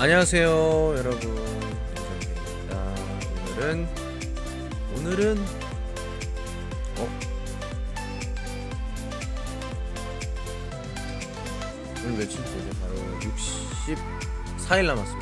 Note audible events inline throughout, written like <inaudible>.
안녕하세요 여러분 윤성입니다 오늘은 오늘은 어? 오늘 며칠 되죠? 바로 64일 남았습니다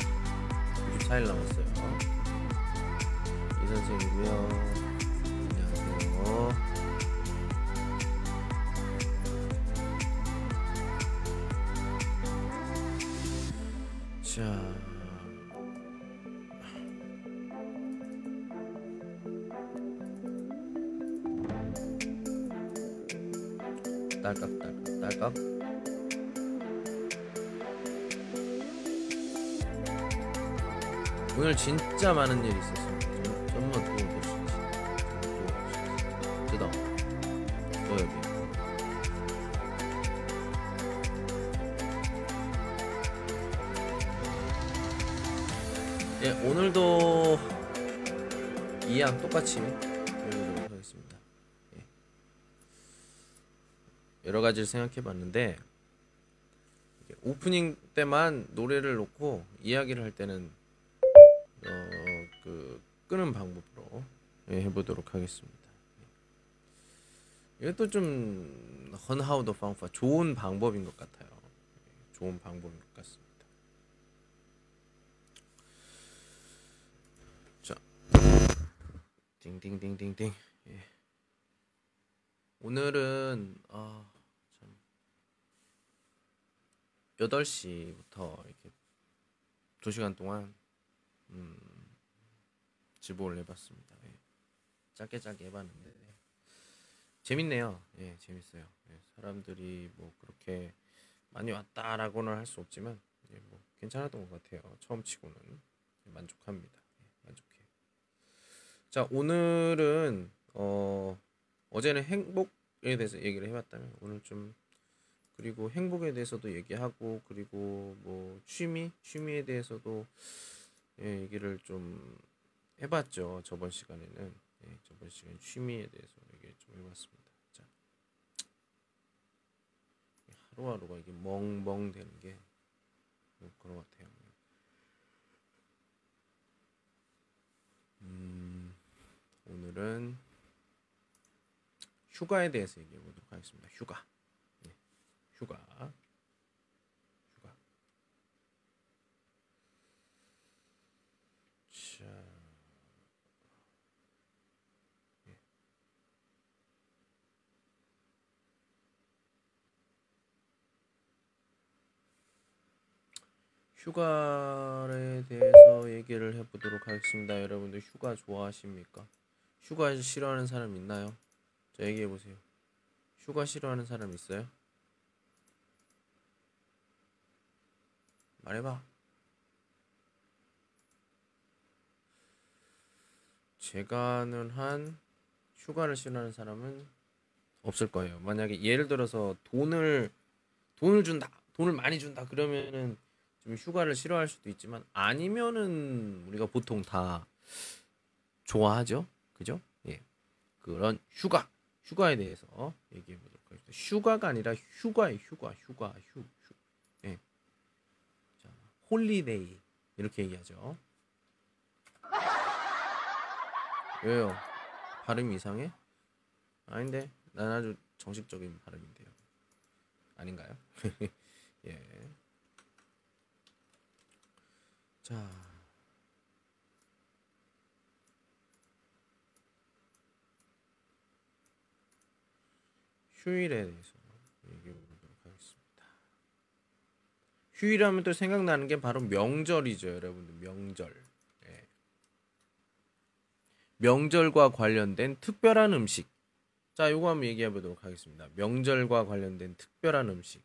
예, 오늘도 이양 똑같이 해보도록 하겠습니다. 예. 여러 가지를 생각해봤는데 이게 오프닝 때만 노래를 놓고 이야기를 할 때는 어, 그 끄는 방법으로 예, 해보도록 하겠습니다. 예. 이것도 좀 헌하우더 방파 좋은 방법인 것 같아요. 예, 좋은 방법인 것 같습니다. 자, 띵띵띵띵띵. 예. 오늘은 아 참. 8시부터 이렇게 2시간 동안 음, 지보를 해봤습니다. 예. 짧게 짧게 해봤는데 예. 재밌네요. 예, 재밌어요. 예, 사람들이 뭐 그렇게 많이 왔다라고는 할 수 없지만 예, 뭐 괜찮았던 것 같아요. 처음 치고는 예, 만족합니다. 자, 오늘은 어, 어제는 행복에 대해서 얘기를 해봤다면 오늘 좀 그리고 행복에 대해서도 얘기하고 그리고 뭐 취미 취미에 대해서도 예, 얘기를 좀 해봤죠. 저번 시간에는 예, 저번 시간 취미에 대해서 얘기를 좀 해봤습니다. 자, 하루하루가 이게 멍멍 되는 게 뭐 그런 것 같아요. 음, 오늘은 휴가에 대해서 얘기해 보도록 하겠습니다. 휴가, 예, 휴가, 휴가. 자. 예. 휴가에 대해서 얘기를 해보도록 하겠습니다. 여러분들 휴가 좋아하십니까? 휴가 싫어하는 사람 있나요? 자 얘기해 보세요. 휴가 싫어하는 사람 있어요? 말해봐. 제가는 한 휴가를 싫어하는 사람은 없을 거예요. 만약에 예를 들어서 돈을 돈을 준다, 돈을 많이 준다 그러면은 좀 휴가를 싫어할 수도 있지만 아니면은 우리가 보통 다 좋아하죠, 그죠? 예, 그런 휴가, 휴가에 대해서 얘기해 보도록 하겠습니다. 휴가가 아니라 휴가예 휴가, 휴가, 휴, 휴. 예, 자, holiday 이렇게 얘기하죠. 왜요? 발음이 이상해? 아닌데 난 아주 정식적인 발음인데요. 아닌가요? <laughs> 예. 자. 휴일에 대해서 얘기해 보도록 하겠습니다. 휴일하면 또 생각나는 게 바로 명절이죠, 여러분들. 명절. 예. 명절과 관련된 특별한 음식. 자, 요거 한번 얘기해 보도록 하겠습니다. 명절과 관련된 특별한 음식.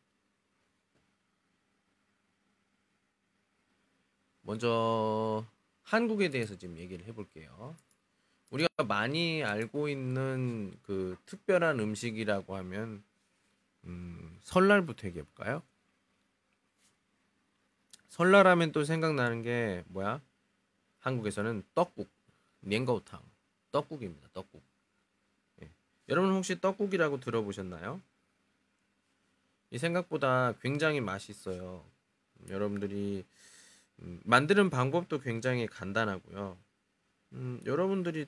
먼저 한국에 대해서 지금 얘기를 해볼게요. 우리가 많이 알고 있는 그 특별한 음식이라고 하면 음, 설날부터 얘기해 볼까요? 설날 하면 또 생각나는 게 뭐야? 한국에서는 떡국, 냉거우탕, 떡국입니다. 떡국. 예. 여러분 혹시 떡국이라고 들어보셨나요? 이 생각보다 굉장히 맛있어요. 여러분들이 음, 만드는 방법도 굉장히 간단하고요. 음, 여러분들이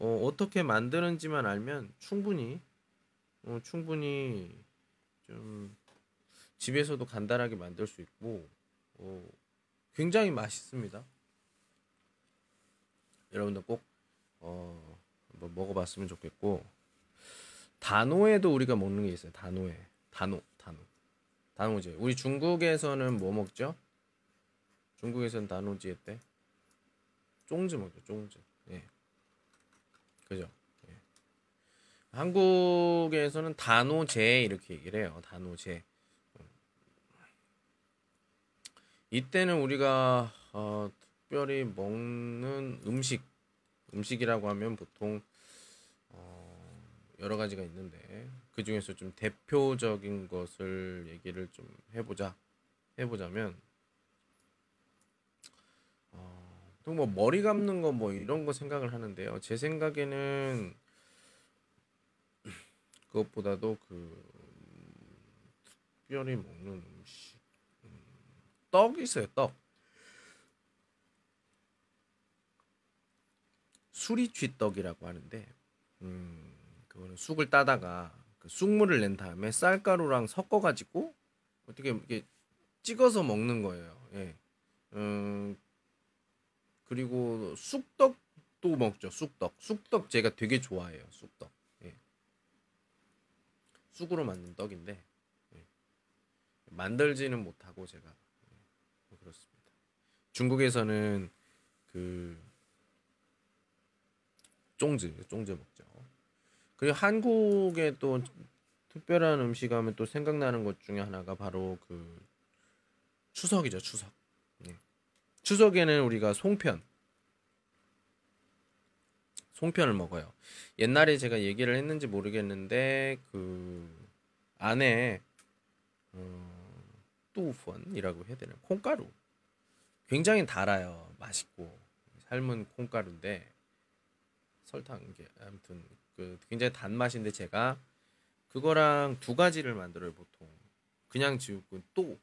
어, 어떻게 만드는지만 알면 충분히 어, 충분히 좀 집에서도 간단하게 만들 수 있고 어, 굉장히 맛있습니다. 여러분들 꼭 어, 한번 먹어봤으면 좋겠고 단호에도 우리가 먹는 게 있어요. 단호에 단호 단호 단호제. 우리 중국에서는 뭐 먹죠? 중국에서는 단호지에 때 쫑즈 먹죠. 쫑즈. 예. 그죠? 예. 한국에서는 단호제 이렇게 얘기를 해요. 단호제. 이때는 우리가 어, 특별히 먹는 음식 음식이라고 하면 보통 어, 여러 가지가 있는데 그 중에서 좀 대표적인 것을 얘기를 좀 해보자 해보자면 뭐 머리 감는 거 뭐 이런 거 생각을 하는데요. 제 생각에는 그것보다도 그 특별히 먹는 음식 음, 떡이 있어요. 떡. 수리쥐떡이라고 하는데 음, 그거는 쑥을 따다가 그 쑥물을 낸 다음에 쌀가루랑 섞어 가지고 어떻게 이렇게 찍어서 먹는 거예요. 예. 음, 그리고 쑥떡도 먹죠. 쑥떡. 쑥떡 제가 되게 좋아해요. 쑥떡. 예. 쑥으로 만든 떡인데 예. 만들지는 못하고 제가 예. 그렇습니다. 중국에서는 그 쫑즈, 쫑즈 먹죠. 그리고 한국에 또 특별한 음식 하면 또 생각나는 것 중에 하나가 바로 그 추석이죠, 추석. 네. 추석에는 우리가 송편, 송편을 먹어요. 옛날에 제가 얘기를 했는지 모르겠는데 그 안에 어, 뚜펀이라고 해야 되나? 콩가루. 굉장히 달아요, 맛있고. 삶은 콩가루인데 설탕 이게 아무튼 그 굉장히 단 맛인데 제가 그거랑 두 가지를 만들어요 보통. 그냥 지우고 또.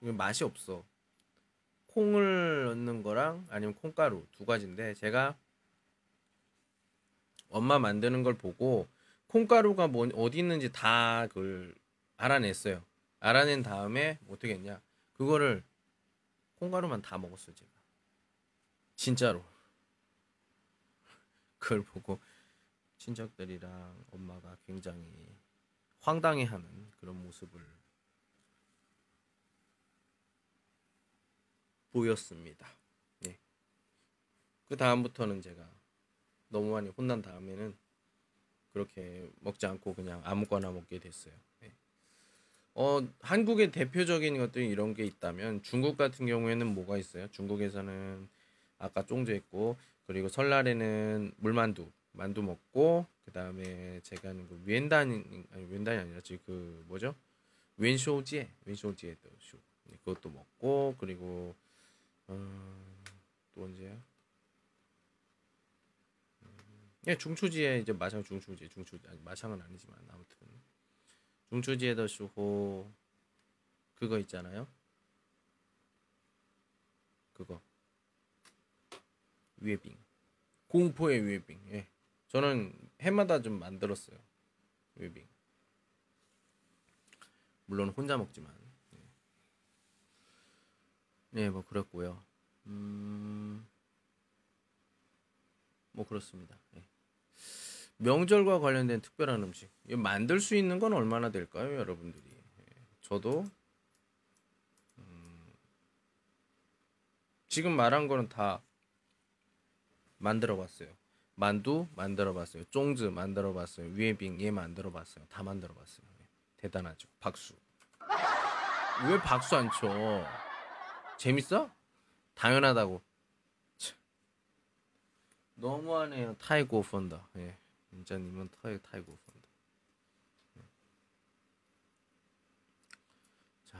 맛이 없어 콩을 넣는 거랑 아니면 콩가루 두 가지인데 제가 엄마 만드는 걸 보고 콩가루가 뭐 어디 있는지 다 그걸 알아냈어요. 알아낸 다음에 어떻게 했냐? 그거를 콩가루만 다 먹었어요 제가. 진짜로. <laughs> 그걸 보고 친척들이랑 엄마가 굉장히 황당해하는 그런 모습을 보였습니다. 네. 그 다음부터는 제가 너무 많이 혼난 다음에는 그렇게 먹지 않고 그냥 아무거나 먹게 됐어요. 네. 어, 한국의 대표적인 것들이 이런 게 있다면 중국 같은 경우에는 뭐가 있어요? 중국에서는 아까 쫑져 있고 그리고 설날에는 물만두 만두 먹고 그 다음에 제가 하는 그 웬단 아니 웬단이 아니라 지금 그 뭐죠 웬쇼지에 웬쇼지에도 쇼 네, 그것도 먹고 그리고 어, 또 언제야? 예, 중추지에 이제 마창 중추지 중추 아니 마창은 아니지만 아무튼 중추지에도 쇼호 그거 있잖아요. 그거 위에빙 공포의 위에빙 예. 저는 해마다 좀 만들었어요 위에빙 물론 혼자 먹지만 예. 네, 뭐 그렇고요. 음, 뭐 그렇습니다. 예. 명절과 관련된 특별한 음식 만들 수 있는 건 얼마나 될까요, 여러분들이? 예. 저도 음, 지금 말한 거는 다 만들어 봤어요. 만두 만들어 봤어요. 쫑즈 만들어 봤어요. 위에빙 얘 만들어 봤어요. 다 만들어 봤어요. 예. 대단하죠. 박수. 왜 박수 안 쳐? 재밌어? 당연하다고. 참. 너무하네요. 타이고 펀다. 예. 인자님은 타이 타이고 펀다. 예. 자.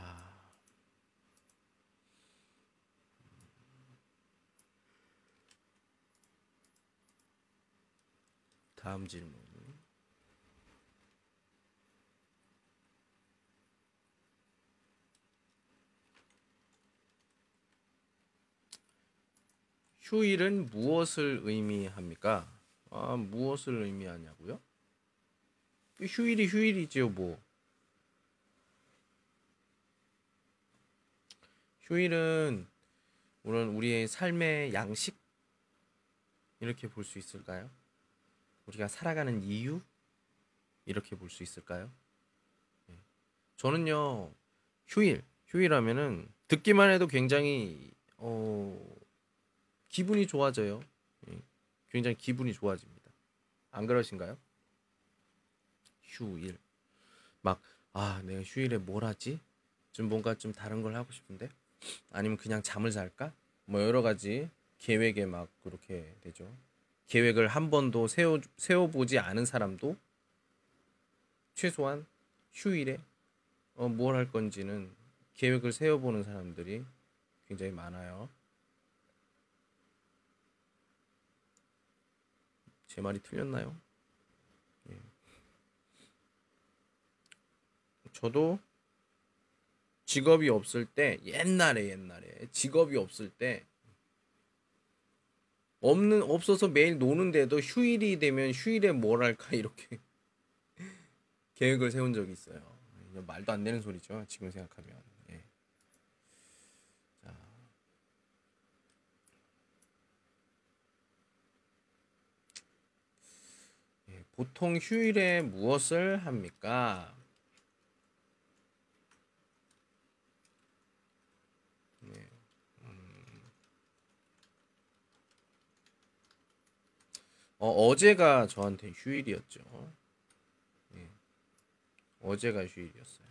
다음 질문. 휴일은 무엇을 의미합니까? 아, 무엇을 의미하냐고요? 휴일이 휴일이지요, 뭐. 휴일은 물론 우리의 삶의 양식 이렇게 볼 수 있을까요? 우리가 살아가는 이유 이렇게 볼 수 있을까요? 예. 저는요 휴일 휴일하면은 듣기만 해도 굉장히 어 기분이 좋아져요. 예. 굉장히 기분이 좋아집니다. 안 그러신가요? 휴일 막 아 내가 휴일에 뭘 하지? 좀 뭔가 좀 다른 걸 하고 싶은데 아니면 그냥 잠을 잘까? 뭐 여러 가지 계획에 막 그렇게 되죠. 계획을 한 번도 세워 세워보지 않은 사람도 최소한 휴일에 어, 뭘 할 건지는 계획을 세워보는 사람들이 굉장히 많아요. 제 말이 틀렸나요? 예. 저도 직업이 없을 때 옛날에 옛날에 직업이 없을 때 없는 없어서 매일 노는데도 휴일이 되면 휴일에 뭘 할까 <laughs> 이렇게 계획을 세운 적이 있어요. 말도 안 되는 소리죠. 지금 생각하면. 예. 자. 예, 보통 휴일에 무엇을 합니까? 네. 음. 어, 어제가 저한테 휴일이었죠. 어제가 휴일이었어요.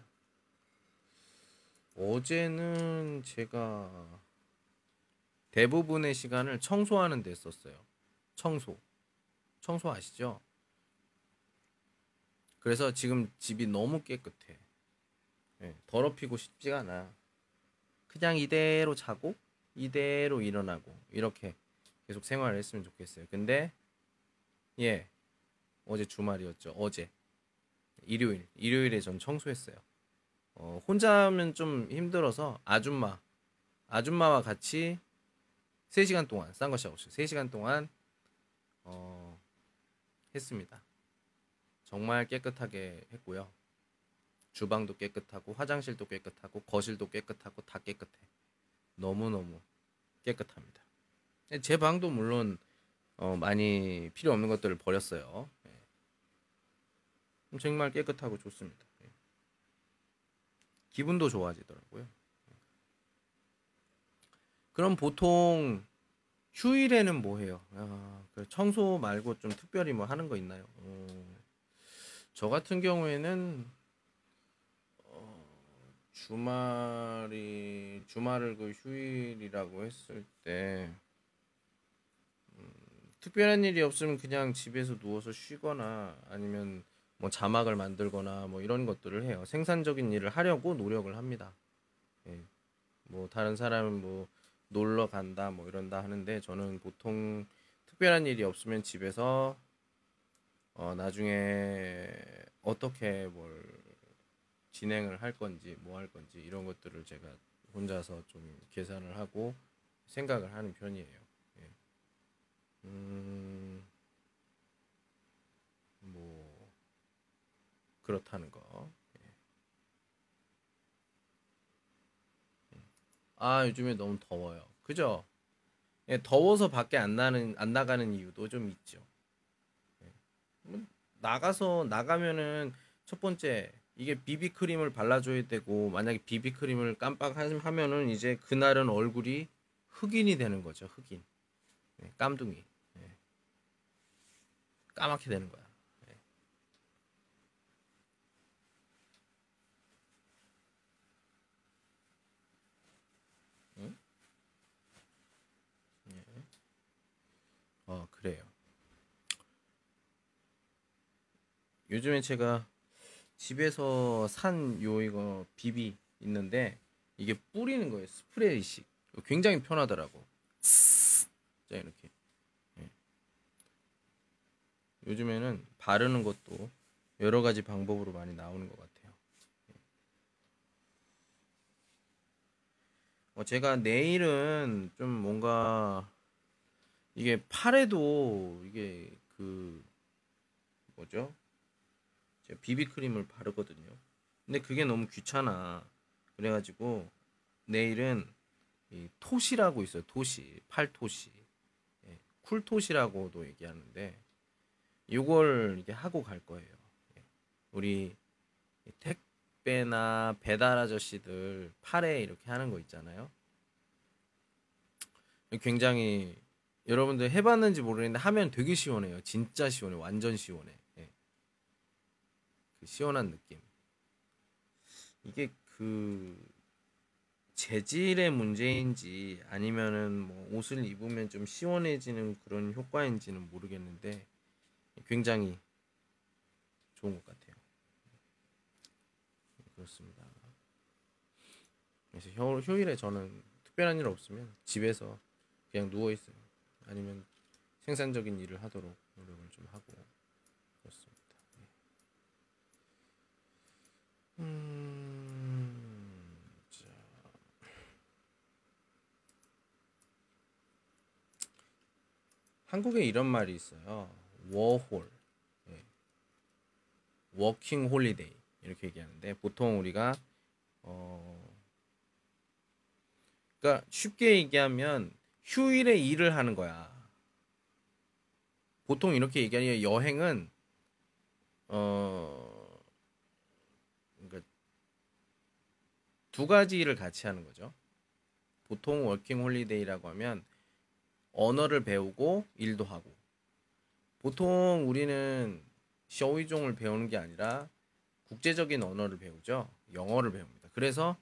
어제는 제가 대부분의 시간을 청소하는 데 썼어요. 청소. 청소 아시죠? 그래서 지금 집이 너무 깨끗해. 네, 더럽히고 싶지가 않아. 그냥 이대로 자고 이대로 일어나고 이렇게 계속 생활을 했으면 좋겠어요. 근데 예 어제 주말이었죠. 어제 일요일 일요일에 전 청소했어요. 어, 혼자 하면 좀 힘들어서 아줌마 아줌마와 같이 3시간 동안 싼 것이 없어요. 3시간 동안 어, 했습니다. 정말 깨끗하게 했고요. 주방도 깨끗하고 화장실도 깨끗하고 거실도 깨끗하고 다 깨끗해. 너무너무 깨끗합니다. 제 방도 물론 어, 많이 필요 없는 것들을 버렸어요. 정말 깨끗하고 좋습니다. 예. 기분도 좋아지더라고요. 그럼 보통 휴일에는 뭐 해요? 아, 청소 말고 좀 특별히 뭐 하는 거 있나요? 어, 저 같은 경우에는 어, 주말이 주말을 그 휴일이라고 했을 때 음, 특별한 일이 없으면 그냥 집에서 누워서 쉬거나 아니면 뭐 자막을 만들거나 뭐 이런 것들을 해요. 생산적인 일을 하려고 노력을 합니다. 예. 뭐 다른 사람은 뭐 놀러 간다 뭐 이런다 하는데 저는 보통 특별한 일이 없으면 집에서 어 나중에 어떻게 뭘 진행을 할 건지 뭐 할 건지 이런 것들을 제가 혼자서 좀 계산을 하고 생각을 하는 편이에요. 예. 음, 뭐 그렇다는 거. 예. 예. 아 요즘에 너무 더워요. 그죠? 예, 더워서 밖에 안 나는 안 나가는 이유도 좀 있죠. 나가서 나가면은 첫 번째 이게 비비크림을 발라줘야 되고 만약에 비비크림을 깜빡 하면은 이제 그날은 얼굴이 흑인이 되는 거죠. 흑인, 예, 깜둥이, 예. 까맣게 되는 거야. 어, 그래요. 요즘에 제가 집에서 산 요 이거 비비 있는데 이게 뿌리는 거예요. 스프레이식. 굉장히 편하더라고. 자, 이렇게. 예. 요즘에는 바르는 것도 여러 가지 방법으로 많이 나오는 것 같아요. 예. 어, 제가 내일은 좀 뭔가 이게 팔에도 이게 그 뭐죠? 비비크림을 바르거든요. 근데 그게 너무 귀찮아. 그래가지고 내일은 이 토시라고 있어요. 토시, 팔토시, 예, 쿨토시라고도 얘기하는데 이걸 이게 하고 갈 거예요. 예, 우리 택배나 배달 아저씨들 팔에 이렇게 하는 거 있잖아요. 굉장히 여러분들 해봤는지 모르겠는데 하면 되게 시원해요. 진짜 시원해. 완전 시원해. 예. 그 시원한 느낌. 이게 그 재질의 문제인지 아니면은 뭐 옷을 입으면 좀 시원해지는 그런 효과인지는 모르겠는데 굉장히 좋은 것 같아요. 그렇습니다. 그래서 효, 휴일에 저는 특별한 일 없으면 집에서 그냥 누워 있어요. 아니면 생산적인 일을 하도록 노력을 좀 하고 그렇습니다. 네. 음, 자. 한국에 이런 말이 있어요. 워홀, 네. 워킹 홀리데이 이렇게 얘기하는데 보통 우리가 어, 그러니까 쉽게 얘기하면 휴일에 일을 하는 거야. 보통 이렇게 얘기하니 여행은 어 그러니까 두 가지 일을 같이 하는 거죠. 보통 워킹 홀리데이라고 하면 언어를 배우고 일도 하고 보통 우리는 小语种을 배우는 게 아니라 국제적인 언어를 배우죠. 영어를 배웁니다. 그래서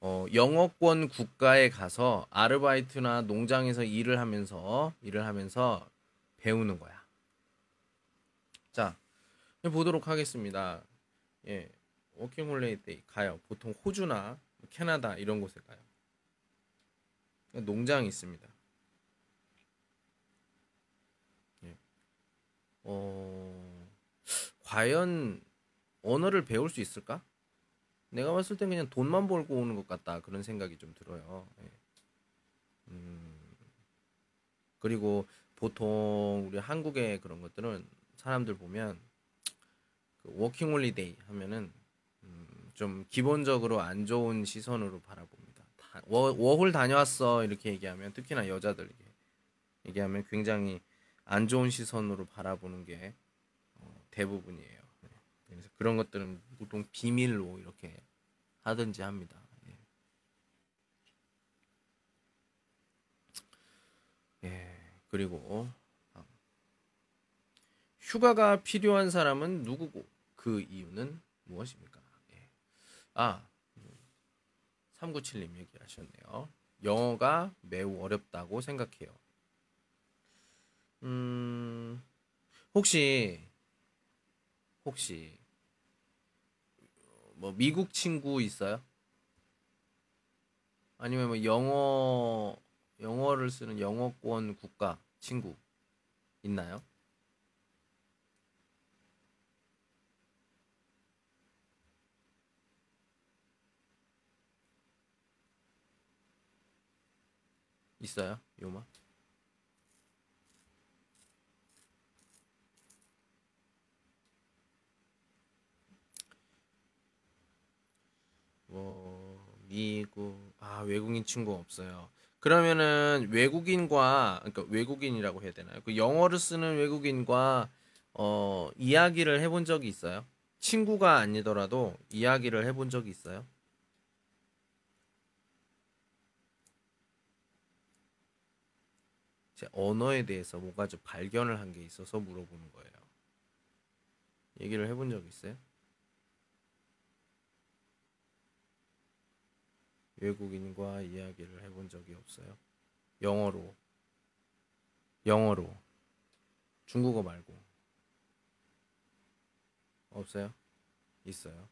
어, 영어권 국가에 가서 아르바이트나 농장에서 일을 하면서 일을 하면서 배우는 거야. 자, 보도록 하겠습니다. 예, 워킹 때 가요. 보통 호주나 캐나다 이런 곳에 가요. 농장이 있습니다. 예. 어, 과연 언어를 배울 수 있을까? 내가 봤을 땐 그냥 돈만 벌고 오는 것 같다 그런 생각이 좀 들어요. 예. 음, 그리고 보통 우리 한국의 그런 것들은 사람들 보면 그 워킹 홀리데이 하면은 음, 좀 기본적으로 안 좋은 시선으로 바라봅니다. 다, 워, 워홀 다녀왔어 이렇게 얘기하면 특히나 여자들 얘기하면 굉장히 안 좋은 시선으로 바라보는 게 어, 대부분이에요. 그래서 그런 것들은 보통 비밀로 이렇게 하든지 합니다. 예. 예. 그리고 휴가가 필요한 사람은 누구고 그 이유는 무엇입니까? 예. 아, 397님 얘기하셨네요. 영어가 매우 어렵다고 생각해요. 음, 혹시, 혹시, 뭐 미국 친구 있어요? 아니면 뭐 영어 영어를 쓰는 영어권 국가 친구 있나요? 있어요? 요마? 뭐 미국 아 외국인 친구 없어요. 그러면은 외국인과 그러니까 외국인이라고 해야 되나요? 그 영어를 쓰는 외국인과 어 이야기를 해본 적이 있어요? 친구가 아니더라도 이야기를 해본 적이 있어요? 제 언어에 대해서 뭔가 좀 발견을 한 게 있어서 물어보는 거예요. 얘기를 해본 적 있어요? 외국인과 이야기를 해본 적이 없어요. 영어로. 영어로. 중국어 말고. 없어요? 있어요.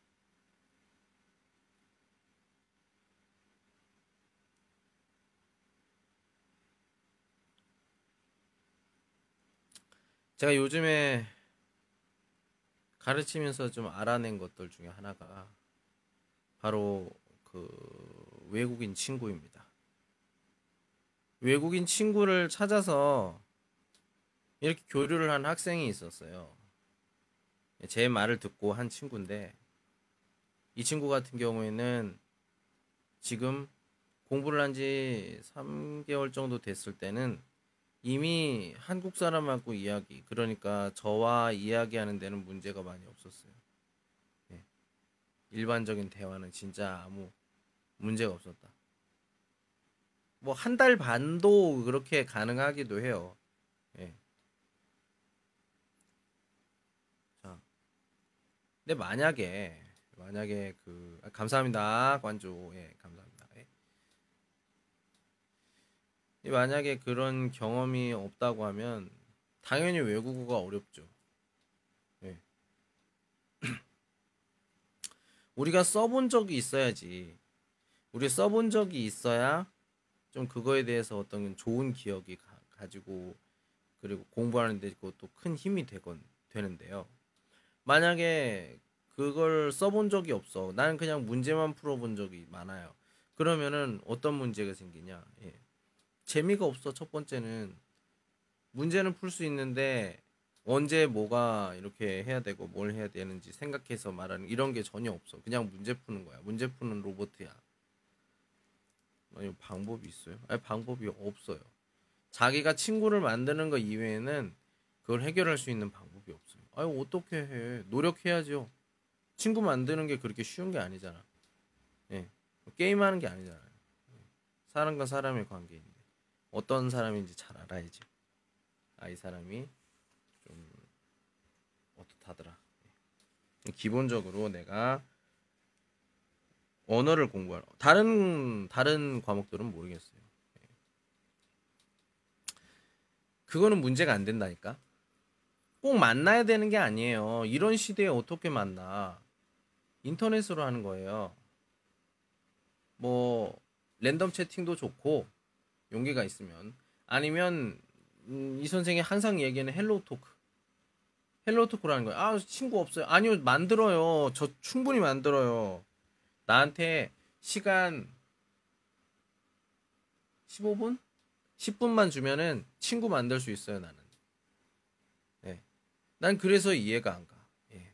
제가 요즘에 가르치면서 좀 알아낸 것들 중에 하나가 바로 그 외국인 친구입니다. 외국인 친구를 찾아서 이렇게 교류를 한 학생이 있었어요. 제 말을 듣고 한 친구인데 이 친구 같은 경우에는 지금 공부를 한 지 3개월 정도 됐을 때는 이미 한국 사람하고 이야기 그러니까 저와 이야기하는 데는 문제가 많이 없었어요. 예. 일반적인 대화는 진짜 아무 문제가 없었다. 뭐 한 달 반도 그렇게 가능하기도 해요. 예. 자, 근데 만약에 만약에 그 아, 감사합니다 관주 예 감사합니다. 예. 만약에 그런 경험이 없다고 하면 당연히 외국어가 어렵죠. 예. <clears throat> 우리가 써본 적이 있어야지. 우리 써본 적이 있어야 좀 그거에 대해서 어떤 좋은 기억이 가, 지고 그리고 공부하는데 그것도 큰 힘이 되건 되는데요. 만약에 그걸 써본 적이 없어. 나는 그냥 문제만 풀어본 적이 많아요. 그러면은 어떤 문제가 생기냐? 예. 재미가 없어. 첫 번째는 문제는 풀 수 있는데 언제 뭐가 이렇게 해야 되고 뭘 해야 되는지 생각해서 말하는 이런 게 전혀 없어. 그냥 문제 푸는 거야. 문제 푸는 로봇이야. 아니 방법이 있어요? 아니 방법이 없어요. 자기가 친구를 만드는 거 이외에는 그걸 해결할 수 있는 방법이 없어요. 아유 어떻게 해? 노력해야죠. 친구 만드는 게 그렇게 쉬운 게 아니잖아. 예. 게임하는 게 아니잖아요. 사람과 사람의 관계인데 어떤 사람인지 잘 알아야지. 아 이 사람이 좀 어떻다더라. 예. 기본적으로 내가 언어를 공부하러 다른 다른 과목들은 모르겠어요. 예. 그거는 문제가 안 된다니까. 꼭 만나야 되는 게 아니에요. 이런 시대에 어떻게 만나? 인터넷으로 하는 거예요. 뭐 랜덤 채팅도 좋고 용기가 있으면 아니면 음, 이 선생이 항상 얘기하는 HelloTalk. HelloTalk라는 거예요. 아, 친구 없어요. 아니요, 만들어요. 저 충분히 만들어요. 나한테 시간 15분? 10분만 주면은 친구 만들 수 있어요, 나는. 네. 난 그래서 이해가 안 가. 예.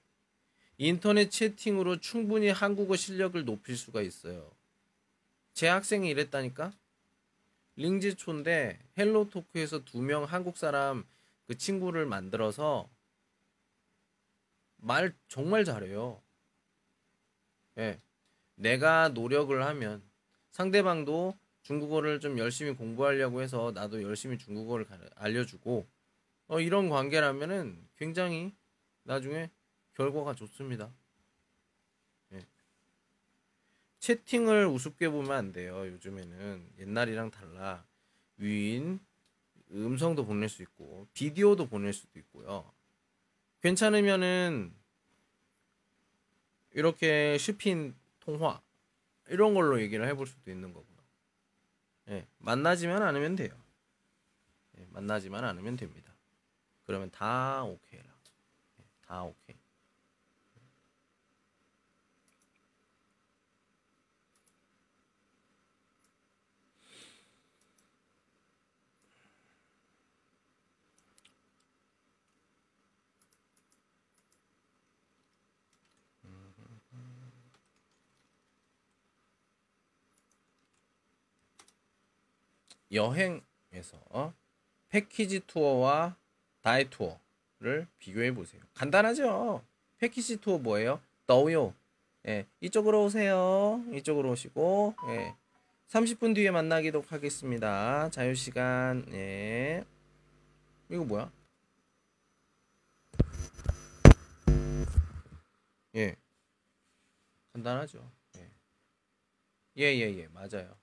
인터넷 채팅으로 충분히 한국어 실력을 높일 수가 있어요. 제 학생이 이랬다니까? 零基础인데 HelloTalk에서 두 명 한국 사람 그 친구를 만들어서 말 정말 잘해요. 예. 내가 노력을 하면 상대방도 중국어를 좀 열심히 공부하려고 해서 나도 열심히 중국어를 알려주고 어, 이런 관계라면은 굉장히 나중에 결과가 좋습니다. 예. 채팅을 우습게 보면 안 돼요. 요즘에는 옛날이랑 달라 위인 음성도 보낼 수 있고 비디오도 보낼 수도 있고요. 괜찮으면은 이렇게 슈핀 통화 이런 걸로 얘기를 해볼 수도 있는 거고요. 예, 만나지만 않으면 돼요. 예, 만나지만 않으면 됩니다. 그러면 다 오케이라. 예, 다 오케이. 여행에서 패키지 투어와 다이 투어를 비교해 보세요. 간단하죠? 패키지 투어 뭐예요? 떠요. 예, 이쪽으로 오세요. 이쪽으로 오시고, 예, 30분 뒤에 만나기록 하겠습니다. 자유시간, 예. 이거 뭐야? 예. 간단하죠. 예. 예, 예, 예, 맞아요.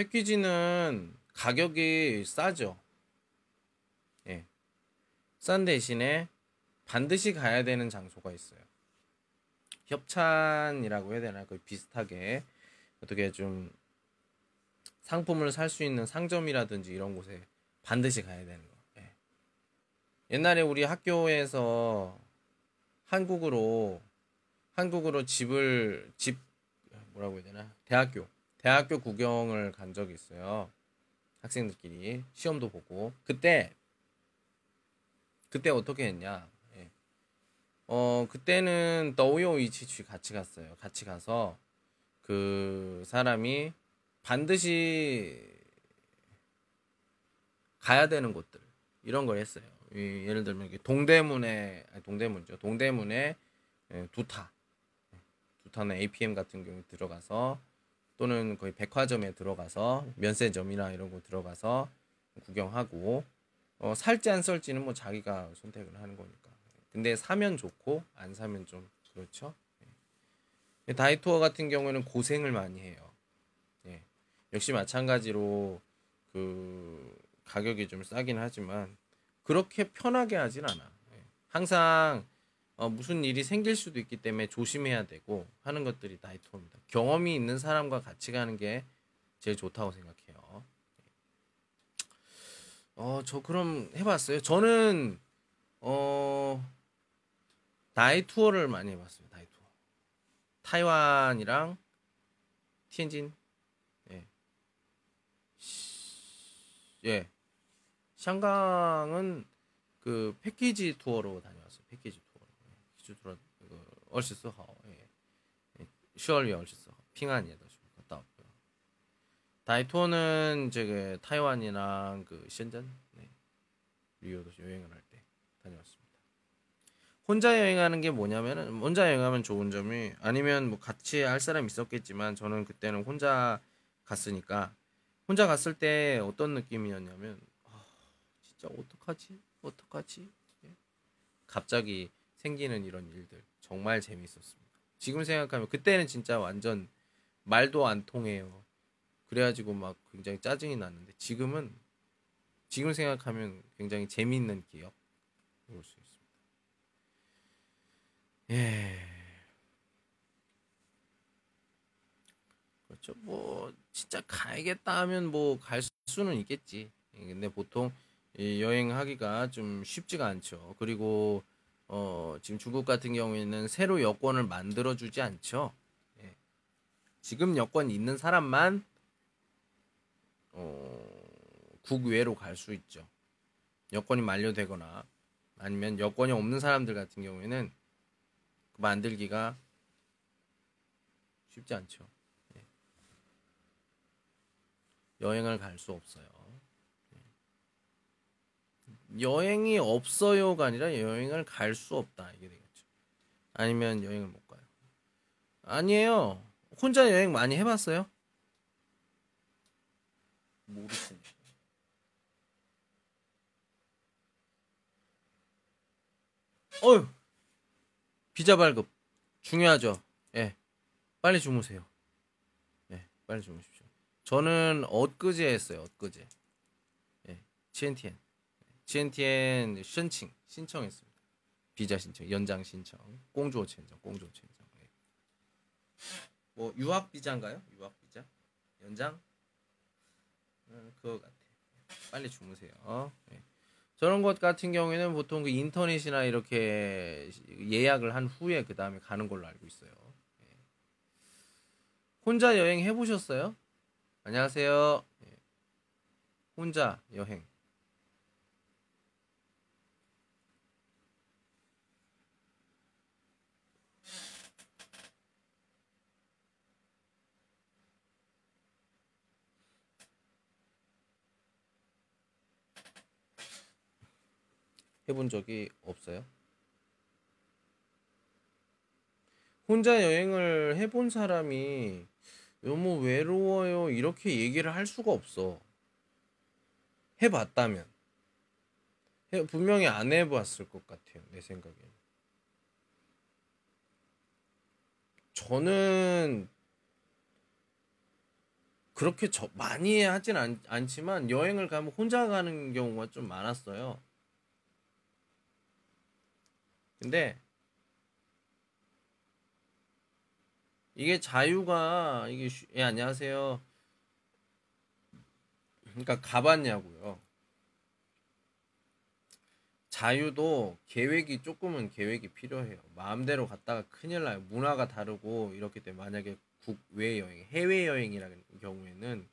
패키지는 가격이 싸죠. 예. 싼 대신에 반드시 가야 되는 장소가 있어요. 협찬이라고 해야 되나? 그 비슷하게 어떻게 좀 상품을 살 수 있는 상점이라든지 이런 곳에 반드시 가야 되는 거. 예. 옛날에 우리 학교에서 한국으로 한국으로 집을 집 뭐라고 해야 되나? 대학교 대학교 구경을 간 적이 있어요. 학생들끼리 시험도 보고 그때 그때 어떻게 했냐? 예. 어 그때는 더우요 이치취 같이 갔어요. 같이 가서 그 사람이 반드시 가야 되는 곳들 이런 걸 했어요. 예를 들면 동대문에 동대문죠. 동대문에 예, 두타 두타는 APM 같은 경우 들어가서 또는 거의 백화점에 들어가서 면세점이나 이런 곳 들어가서 구경하고 어, 살지 안 살지는 뭐 자기가 선택을 하는 거니까. 근데 사면 좋고 안 사면 좀 그렇죠. 예. 다이투어 같은 경우에는 고생을 많이 해요. 예. 역시 마찬가지로 그 가격이 좀 싸긴 하지만 그렇게 편하게 하진 않아. 예. 항상 어, 무슨 일이 생길 수도 있기 때문에 조심해야 되고 하는 것들이 다이투어입니다. 경험이 있는 사람과 같이 가는 게 제일 좋다고 생각해요. 어, 저 그럼 해봤어요. 저는 어 다이 투어를 많이 해봤어요. 다이 투어. 타이완이랑 天津. 예. 예. 香港은 그 패키지 투어로 다녀왔어요. 패키지 투어 로. 패키지 투어 그 二十四号. 예. 12월 二十四号. 平安夜도 갔다 왔고요. 带团은 저기 타이완이랑 그 深圳 네. 리오도 여행을 할 때 다녀왔습니다. 혼자 여행하는 게 뭐냐면은 혼자 여행하면 좋은 점이 아니면 뭐 같이 할 사람 있었겠지만 저는 그때는 혼자 갔으니까 혼자 갔을 때 어떤 느낌이었냐면 아, 진짜 어떡하지 어떡하지 예? 갑자기 생기는 이런 일들 정말 재밌었습니다. 지금 생각하면 그때는 진짜 완전 말도 안 통해요. 그래가지고 막 굉장히 짜증이 났는데 지금은 지금 생각하면 굉장히 재미있는 기억 볼 수 있습니다. 예. 그렇죠. 뭐 진짜 가야겠다 하면 뭐 갈 수는 있겠지. 예, 근데 보통 여행하기가 좀 쉽지가 않죠. 그리고 어 지금 중국 같은 경우에는 새로 여권을 만들어 주지 않죠. 예. 지금 여권 있는 사람만 어, 국외로 갈 수 있죠. 여권이 만료되거나 아니면 여권이 없는 사람들 같은 경우에는 그 만들기가 쉽지 않죠. 예. 여행을 갈 수 없어요. 예. 여행이 없어요가 아니라 여행을 갈 수 없다 이게 되겠죠. 아니면 여행을 못 가요. 아니에요. 혼자 여행 많이 해봤어요? 모르겠습니다. 어휴 비자 발급 중요하죠. 예, 빨리 주무세요. 예, 빨리 주무십시오. 저는 엊그제 했어요. 엊그제. 예, 치 치엔티엔 신청 신청했습니다. 비자 신청, 연장 신청, 공주호签정, 공주호 签정. 예. 뭐 유학 비자인가요? 유학 비자? 연장? 음, 그거 같아. 빨리 주무세요. 네. 저런 것 같은 경우에는 보통 그 인터넷이나 이렇게 예약을 한 후에 그 다음에 가는 걸로 알고 있어요. 네. 혼자 여행 해보셨어요? 안녕하세요. 네. 혼자 여행. 해본 적이 없어요. 혼자 여행을 해본 사람이 너무 외로워요 이렇게 얘기를 할 수가 없어. 해봤다면 해, 분명히 안 해봤을 것 같아요 내 생각에. 저는 그렇게 저 많이 하진 않, 않지만 여행을 가면 혼자 가는 경우가 좀 많았어요. 근데 이게 자유가 이게 쉬, 예 안녕하세요. 그러니까 가봤냐고요. 자유도 계획이 조금은 계획이 필요해요. 마음대로 갔다가 큰일 나요. 문화가 다르고 이렇기 때문에 만약에 국외 여행, 해외 여행이라는 경우에는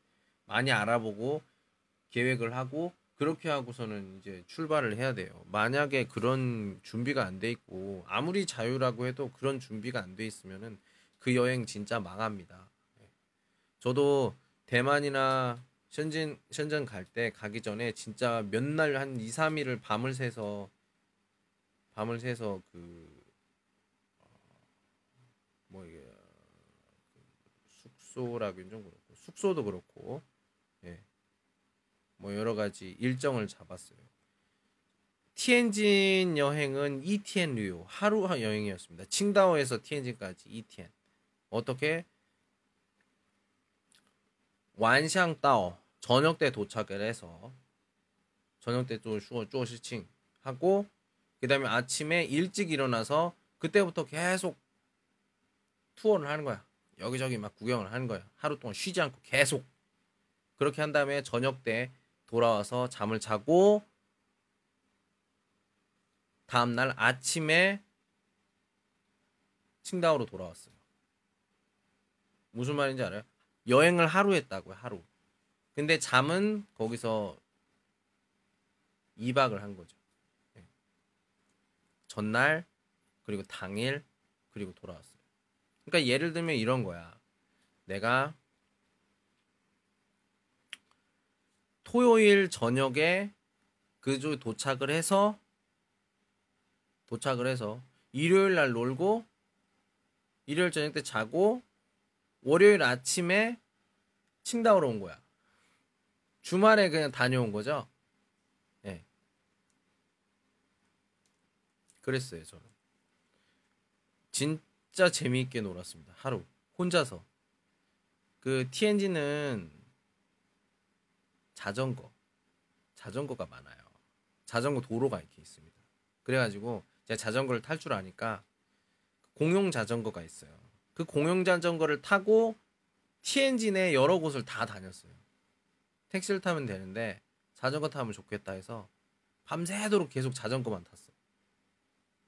많이 알아보고 계획을 하고 그렇게 하고서는 이제 출발을 해야 돼요. 만약에 그런 준비가 안 돼 있고 아무리 자유라고 해도 그런 준비가 안 돼 있으면은 그 여행 진짜 망합니다. 예. 저도 대만이나 션전 션전 갈 때 가기 전에 진짜 몇 날 한 2, 3일을 밤을 새서 밤을 새서 그 뭐 이게 숙소라기는 좀 그렇고 숙소도 그렇고 예. 뭐 여러 가지 일정을 잡았어요. 티엔진 여행은 이티엔 류 하루 여행이었습니다. 칭다오에서 티엔진까지 이티엔. 어떻게 완샹따오 저녁 때 도착을 해서 저녁 때또 슈어 쪼시칭 하고 그다음에 아침에 일찍 일어나서 그때부터 계속 투어를 하는 거야. 여기저기 막 구경을 하는 거야. 하루 동안 쉬지 않고 계속 그렇게 한 다음에 저녁 때 돌아와서 잠을 자고 다음 날 아침에 칭다오로 돌아왔어요. 무슨 말인지 알아요? 여행을 하루 했다고요, 하루. 근데 잠은 거기서 2박을 한 거죠. 네. 전날, 그리고 당일, 그리고 돌아왔어요. 그러니까 예를 들면 이런 거야. 내가 토요일 저녁에 그쪽 도착을 해서 도착을 해서 일요일 날 놀고 일요일 저녁 때 자고 월요일 아침에 칭다오로 온 거야. 주말에 그냥 다녀온 거죠. 예. 네. 그랬어요, 저는. 진짜 재미있게 놀았습니다. 하루 혼자서. 그 TNG는 자전거 자전거가 많아요. 자전거 도로가 이렇게 있습니다. 그래가지고 제가 자전거를 탈 줄 아니까 공용 자전거가 있어요. 그 공용 자전거를 타고 TNG 내 여러 곳을 다 다녔어요. 택시를 타면 되는데 자전거 타면 좋겠다 해서 밤새도록 계속 자전거만 탔어요.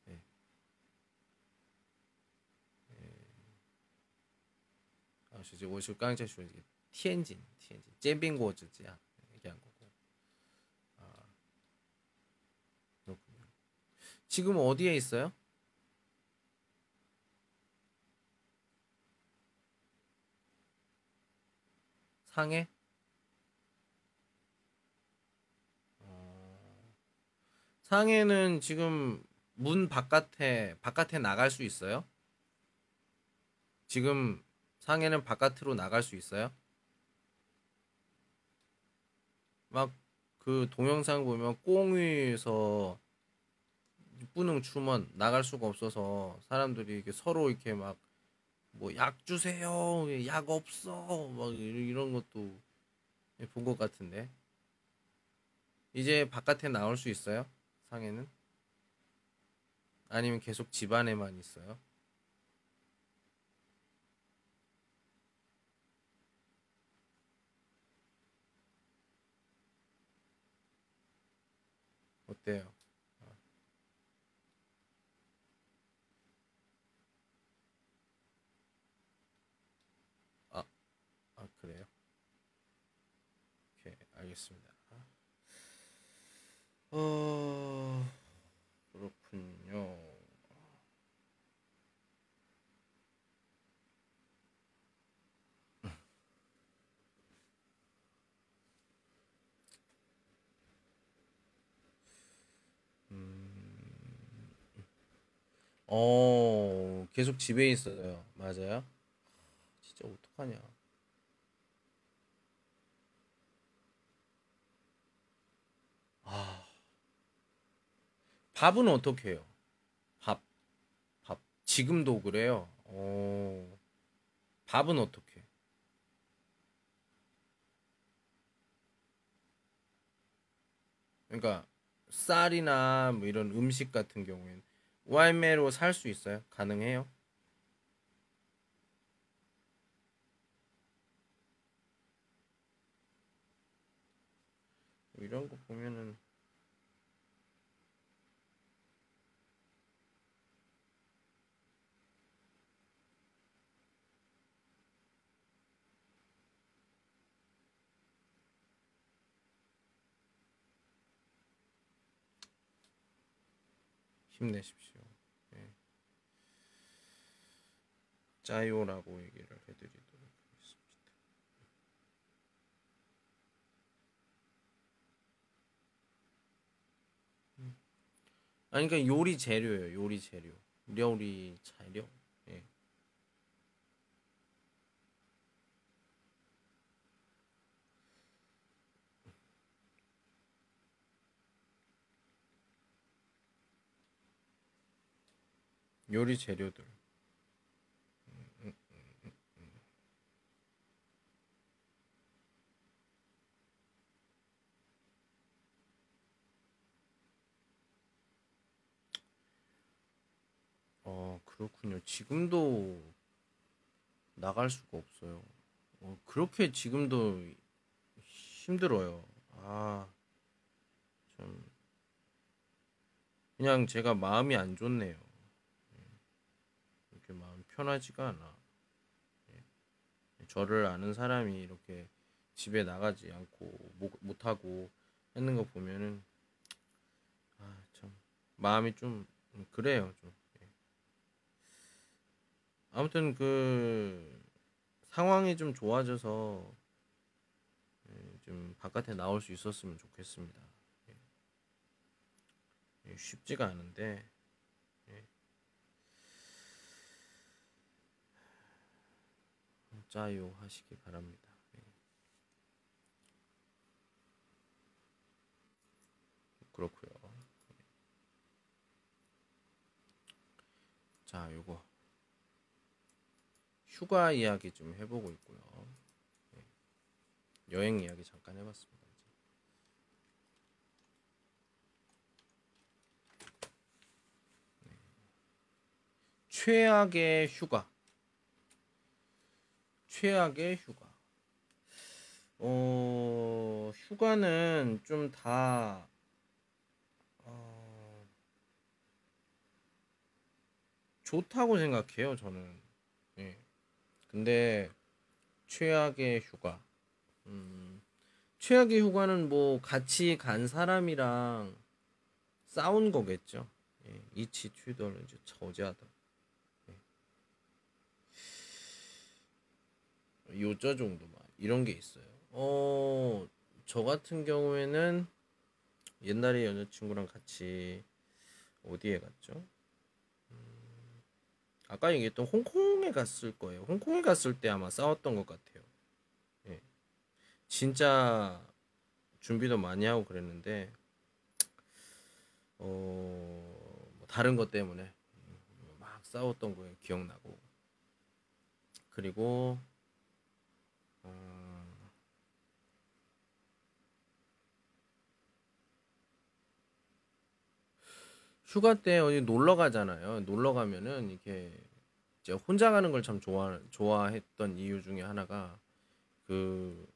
네. 네. 아, 이제 원슈 깡제 쇼 이제 TNG, TNG, 잼빙고 어쩌지야. 아. 금 어디에 있어요? 상해? 어... 상해는 지금 문 바깥에 바깥에 나갈 수 있어요? 지금 상해는 바깥으로 나갈 수 있어요? 막 그 동영상 보면 꽁위에서 뿌능 추면 나갈 수가 없어서 사람들이 이렇게 서로 이렇게 막 뭐 약 주세요 약 없어 막 이런 것도 본 것 같은데. 이제 바깥에 나올 수 있어요? 상해는? 아니면 계속 집 안에만 있어요 어때요? 알겠습니다. 어 그렇군요. 음, 어, 계속 집에 있어요. 맞아요? 진짜 어떡하냐. 아, 밥은 어떻게 해요? 밥, 밥. 지금도 그래요? 어, 밥은 어떻게? 그러니까 쌀이나 뭐 이런 음식 같은 경우에는 와이메로 살 수 있어요? 가능해요? 뭐 이런 거 보면은 힘내십시오. 예. 짜요라고 얘기를 해드리도록 하겠습니다. 음. 아니 그러니까 요리 재료예요. 요리 재료. 요리 재료. 예. 요리 재료들. 어, 그렇군요. 지금도 나갈 수가 없어요. 어, 그렇게 지금도 힘들어요. 아, 참. 그냥 제가 마음이 안 좋네요. 편하지가 않아. 예. 저를 아는 사람이 이렇게 집에 나가지 않고 못, 못하고 하는 거 보면은 아, 참 마음이 좀 그래요. 좀. 예. 아무튼 그 상황이 좀 좋아져서 예, 좀 바깥에 나올 수 있었으면 좋겠습니다. 쉽지가 않은데 짜요 하시기 바랍니다. 예. 그렇고요. 예. 자, 요거 휴가 이야기 좀 해보고 있고요. 예. 여행 이야기 잠깐 해봤습니다. 네. 최악의 휴가. 최악의 휴가. 어, 휴가는 좀 다, 어, 좋다고 생각해요, 저는. 예. 근데, 최악의 휴가. 음, 최악의 휴가는 뭐, 같이 간 사람이랑 싸운 거겠죠. 예. 이치 이제 저지하다. 요저 정도만 이런 게 있어요. 어, 저 같은 경우에는 옛날에 여자친구랑 같이 어디에 갔죠? 음, 아까 얘기했던 홍콩에 갔을 거예요. 홍콩에 갔을 때 아마 싸웠던 것 같아요. 예. 진짜 준비도 많이 하고 그랬는데, 어, 뭐 다른 것 때문에 막 싸웠던 거에 기억나고, 그리고 어, 휴가 때 어디 놀러 가잖아요. 놀러 가면은 이렇게 이제 혼자 가는 걸 참 좋아 좋아했던 이유 중에 하나가 그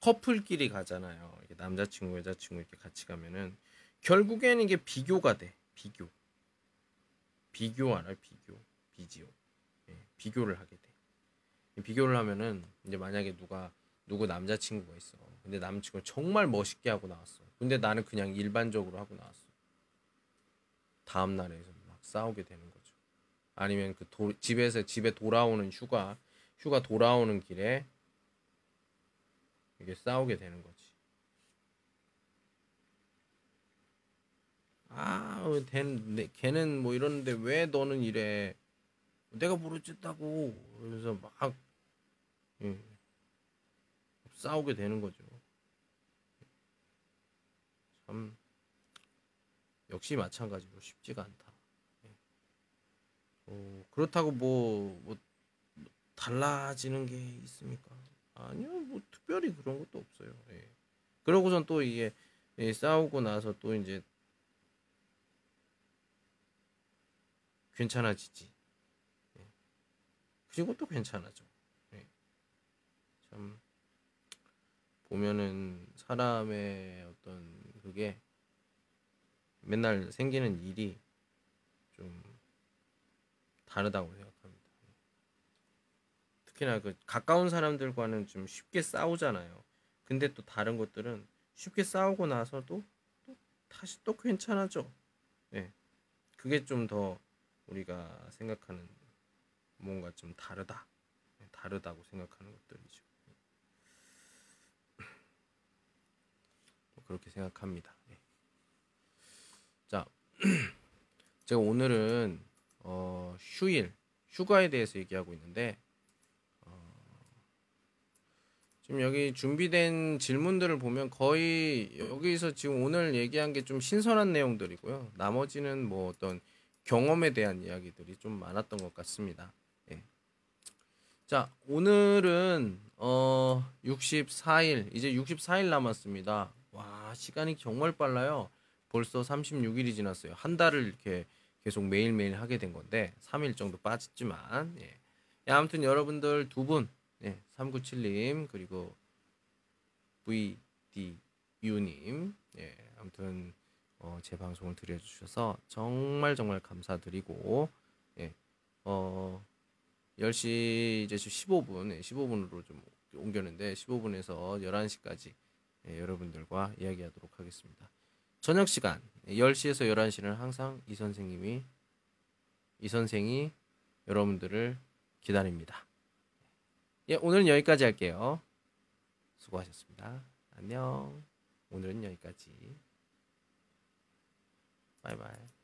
커플끼리 가잖아요. 이렇게 남자친구 여자친구 이렇게 같이 가면은 결국에는 이게 비교가 돼. 비교. 비교 알아요? 비교. 비지오. 예, 비교를 하게 돼. 비교를 하면은 이제 만약에 누가 누구 남자친구가 있어. 근데 남자친구 정말 멋있게 하고 나왔어. 근데 나는 그냥 일반적으로 하고 나왔어. 다음 날에서 막 싸우게 되는 거죠. 아니면 그 도, 집에서 집에 돌아오는 휴가 휴가 돌아오는 길에 이게 싸우게 되는 거지. 아, 걔는, 걔는 뭐 이러는데 왜 너는 이래? 내가 부르짖다고 그래서 막 예. 싸우게 되는 거죠. 참 역시 마찬가지로 쉽지가 않다. 예. 어, 그렇다고 뭐, 뭐 달라지는 게 있습니까? 아니요, 뭐 특별히 그런 것도 없어요. 예. 그러고선 또 이게 예, 싸우고 나서 또 이제 괜찮아지지. 예. 그리고 또 괜찮아져. 참 보면은 사람의 어떤 그게 맨날 생기는 일이 좀 다르다고 생각합니다. 특히나 그 가까운 사람들과는 좀 쉽게 싸우잖아요. 근데 또 다른 것들은 쉽게 싸우고 나서도 또 다시 또 괜찮아져. 예. 그게 좀 더 우리가 생각하는 뭔가 좀 다르다. 예, 다르다고 생각하는 것들이죠. 그렇게 생각합니다. 예. 자, <clears throat> 제가 오늘은 어, 휴일, 휴가에 대해서 얘기하고 있는데 어, 지금 여기 준비된 질문들을 보면 거의 여기서 지금 오늘 얘기한 게 좀 신선한 내용들이고요. 나머지는 뭐 어떤 경험에 대한 이야기들이 좀 많았던 것 같습니다. 예. 자, 오늘은 어 64일, 이제 64일 남았습니다. 와, 시간이 정말 빨라요. 벌써 36일이 지났어요. 한 달을 이렇게 계속 매일매일 하게 된 건데 3일 정도 빠졌지만 예. 예, 아무튼 여러분들 두 분, 예, 397님 그리고 VDU님, 예, 아무튼 어, 제 방송을 들려주셔서 정말 정말 감사드리고 예, 어, 10시 이제 15분, 예, 15분으로 좀 옮겼는데 15분에서 11시까지 예, 여러분들과 이야기하도록 하겠습니다. 저녁 시간 10시에서 11시는 항상 이 선생님이 이 선생이 여러분들을 기다립니다. 예, 오늘은 여기까지 할게요. 수고하셨습니다. 안녕. 오늘은 여기까지. 바이바이.